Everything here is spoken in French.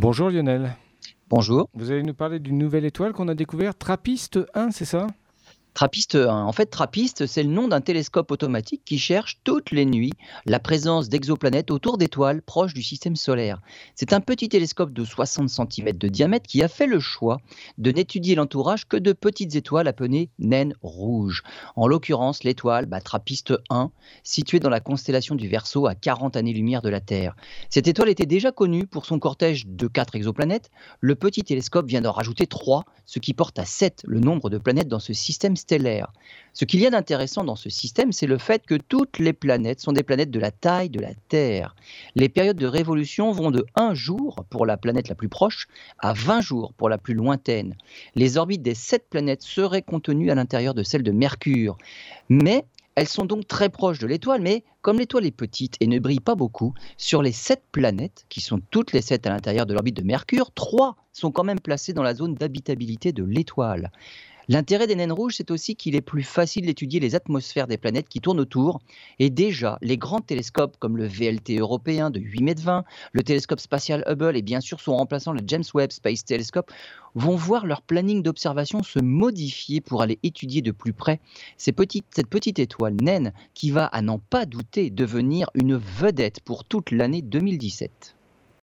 Bonjour Lionel. Bonjour. Vous allez nous parler d'une nouvelle étoile qu'on a découverte, Trappiste 1, c'est ça? Trappiste, en fait, Trappiste, c'est le nom d'un télescope automatique qui cherche toutes les nuits la présence d'exoplanètes autour d'étoiles proches du système solaire. C'est un petit télescope de 60 cm de diamètre qui a fait le choix de n'étudier l'entourage que de petites étoiles appelées naines rouges. En l'occurrence, l'étoile bah, Trappiste 1, située dans la constellation du Verseau à 40 années-lumière de la Terre. Cette étoile était déjà connue pour son cortège de 4 exoplanètes. Le petit télescope vient d'en rajouter 3, ce qui porte à 7 le nombre de planètes dans ce système. Ce qu'il y a d'intéressant dans ce système, c'est le fait que toutes les planètes sont des planètes de la taille de la Terre. Les périodes de révolution vont de 1 jour pour la planète la plus proche à 20 jours pour la plus lointaine. Les orbites des 7 planètes seraient contenues à l'intérieur de celles de Mercure. Mais elles sont donc très proches de l'étoile, mais comme l'étoile est petite et ne brille pas beaucoup, sur les sept planètes, qui sont toutes les sept à l'intérieur de l'orbite de Mercure, trois sont quand même placées dans la zone d'habitabilité de l'étoile. L'intérêt des naines rouges, c'est aussi qu'il est plus facile d'étudier les atmosphères des planètes qui tournent autour. Et déjà, les grands télescopes comme le VLT européen de 8 mètres 20, le télescope spatial Hubble et bien sûr son remplaçant le James Webb Space Telescope vont voir leur planning d'observation se modifier pour aller étudier de plus près cette petite étoile naine qui va, à n'en pas douter, devenir une vedette pour toute l'année 2017.